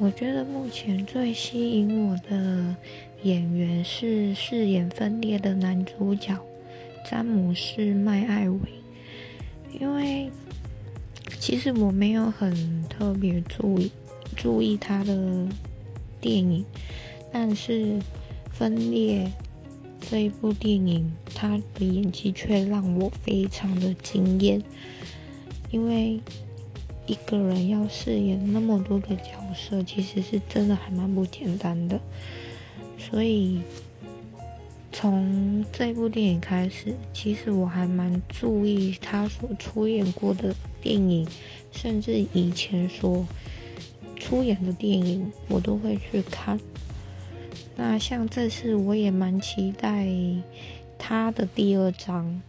我觉得目前最吸引我的演员是饰演分裂的男主角詹姆斯·麦艾维，因为其实我没有很特别注意注意他的电影，但是分裂这一部电影，他的演技却让我非常的惊艳，因为。一个人要饰演那么多个角色，其实是真的还蛮不简单的。所以从这部电影开始，其实我还蛮注意他所出演过的电影，甚至以前所出演的电影，我都会去看。那像这次，我也蛮期待他的第二章。